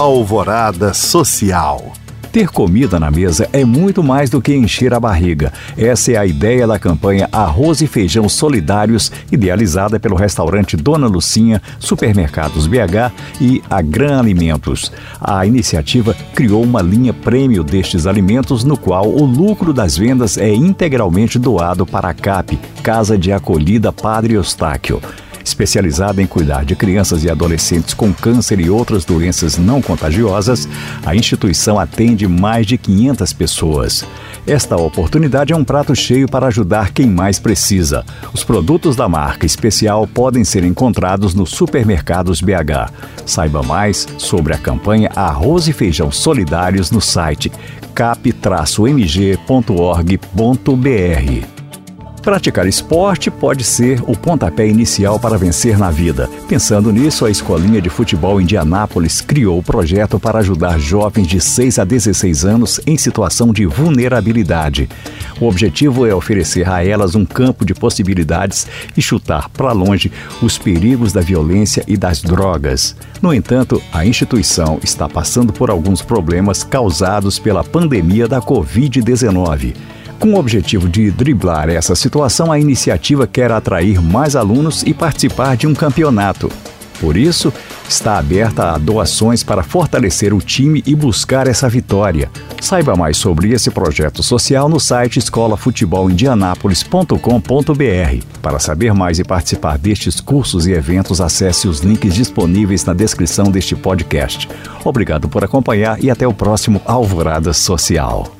Alvorada Social. Ter comida na mesa é muito mais do que encher a barriga. Essa é a ideia da campanha Arroz e Feijão Solidários, idealizada pelo restaurante Dona Lucinha, Supermercados BH e a Gran Alimentos. A iniciativa criou uma linha prêmio destes alimentos, no qual o lucro das vendas é integralmente doado para a CAP, Casa de Acolhida Padre Eustáquio especializada em cuidar de crianças e adolescentes com câncer e outras doenças não contagiosas, a instituição atende mais de 500 pessoas. Esta oportunidade é um prato cheio para ajudar quem mais precisa. Os produtos da marca especial podem ser encontrados nos supermercados BH. Saiba mais sobre a campanha Arroz e Feijão Solidários no site cap-mg.org.br. Praticar esporte pode ser o pontapé inicial para vencer na vida. Pensando nisso, a Escolinha de Futebol Indianápolis criou o projeto para ajudar jovens de 6 a 16 anos em situação de vulnerabilidade. O objetivo é oferecer a elas um campo de possibilidades e chutar para longe os perigos da violência e das drogas. No entanto, a instituição está passando por alguns problemas causados pela pandemia da Covid-19. Com o objetivo de driblar essa situação, a iniciativa quer atrair mais alunos e participar de um campeonato. Por isso, está aberta a doações para fortalecer o time e buscar essa vitória. Saiba mais sobre esse projeto social no site escolafutebolindianapolis.com.br. Para saber mais e participar destes cursos e eventos, acesse os links disponíveis na descrição deste podcast. Obrigado por acompanhar e até o próximo Alvorada Social.